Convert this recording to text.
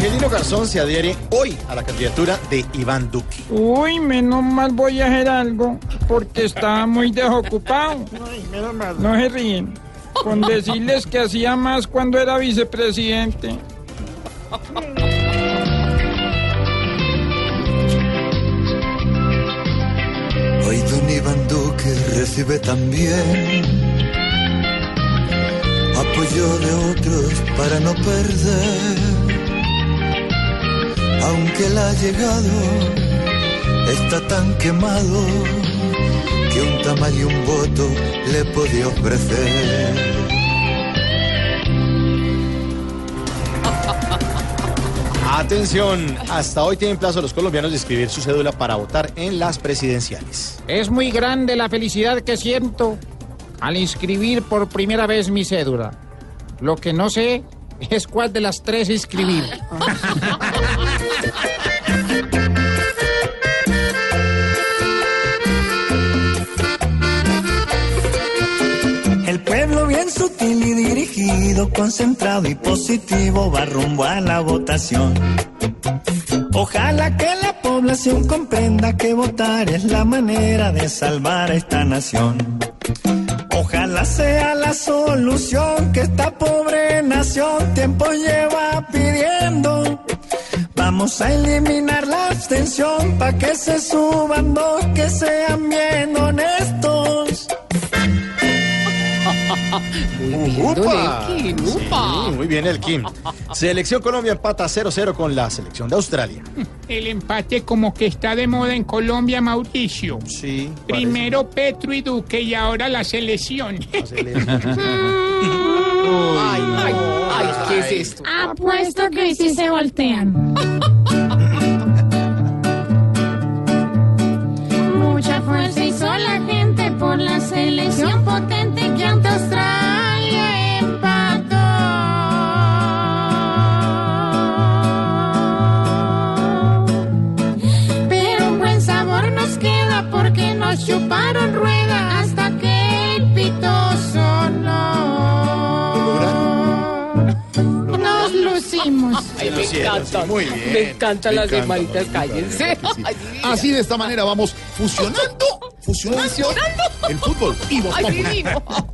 Angelino Garzón se adhiere hoy a la candidatura de Iván Duque. Uy, menos mal voy a hacer algo porque estaba muy desocupado. No se ríen. Con decirles que hacía más cuando era vicepresidente. Hoy don Iván Duque recibe también apoyo de otros para no perder. Aunque él ha llegado, está tan quemado que un tamal y un voto le podía ofrecer. Atención, hasta hoy tienen plazo los colombianos de escribir su cédula para votar en las presidenciales. Es muy grande la felicidad que siento al inscribir por primera vez mi cédula. Lo que no sé es cuál de las tres inscribir. El pueblo bien sutil y dirigido, concentrado y positivo va rumbo a la votación. Ojalá que la población comprenda que votar es la manera de salvar a esta nación. Ojalá sea la solución que esta pobre nación tiempo lleva pidiendo. Vamos a eliminar la abstención para que se suban dos que sean bien honestos. ¡Upa! Sí, muy bien el Kim. Selección Colombia empata 0-0 con la selección de Australia. El empate como que está de moda en Colombia, Mauricio. Sí. Primero Petro y Duque y ahora la selección. Ay, ay, ay, Apuesto que sí se voltean. Nos lucimos. Ay, me encantan. muy bien. Me encantan las hermanitas, cállense. Así de esta manera vamos fusionando, fusionando, el fútbol y Ay, divino.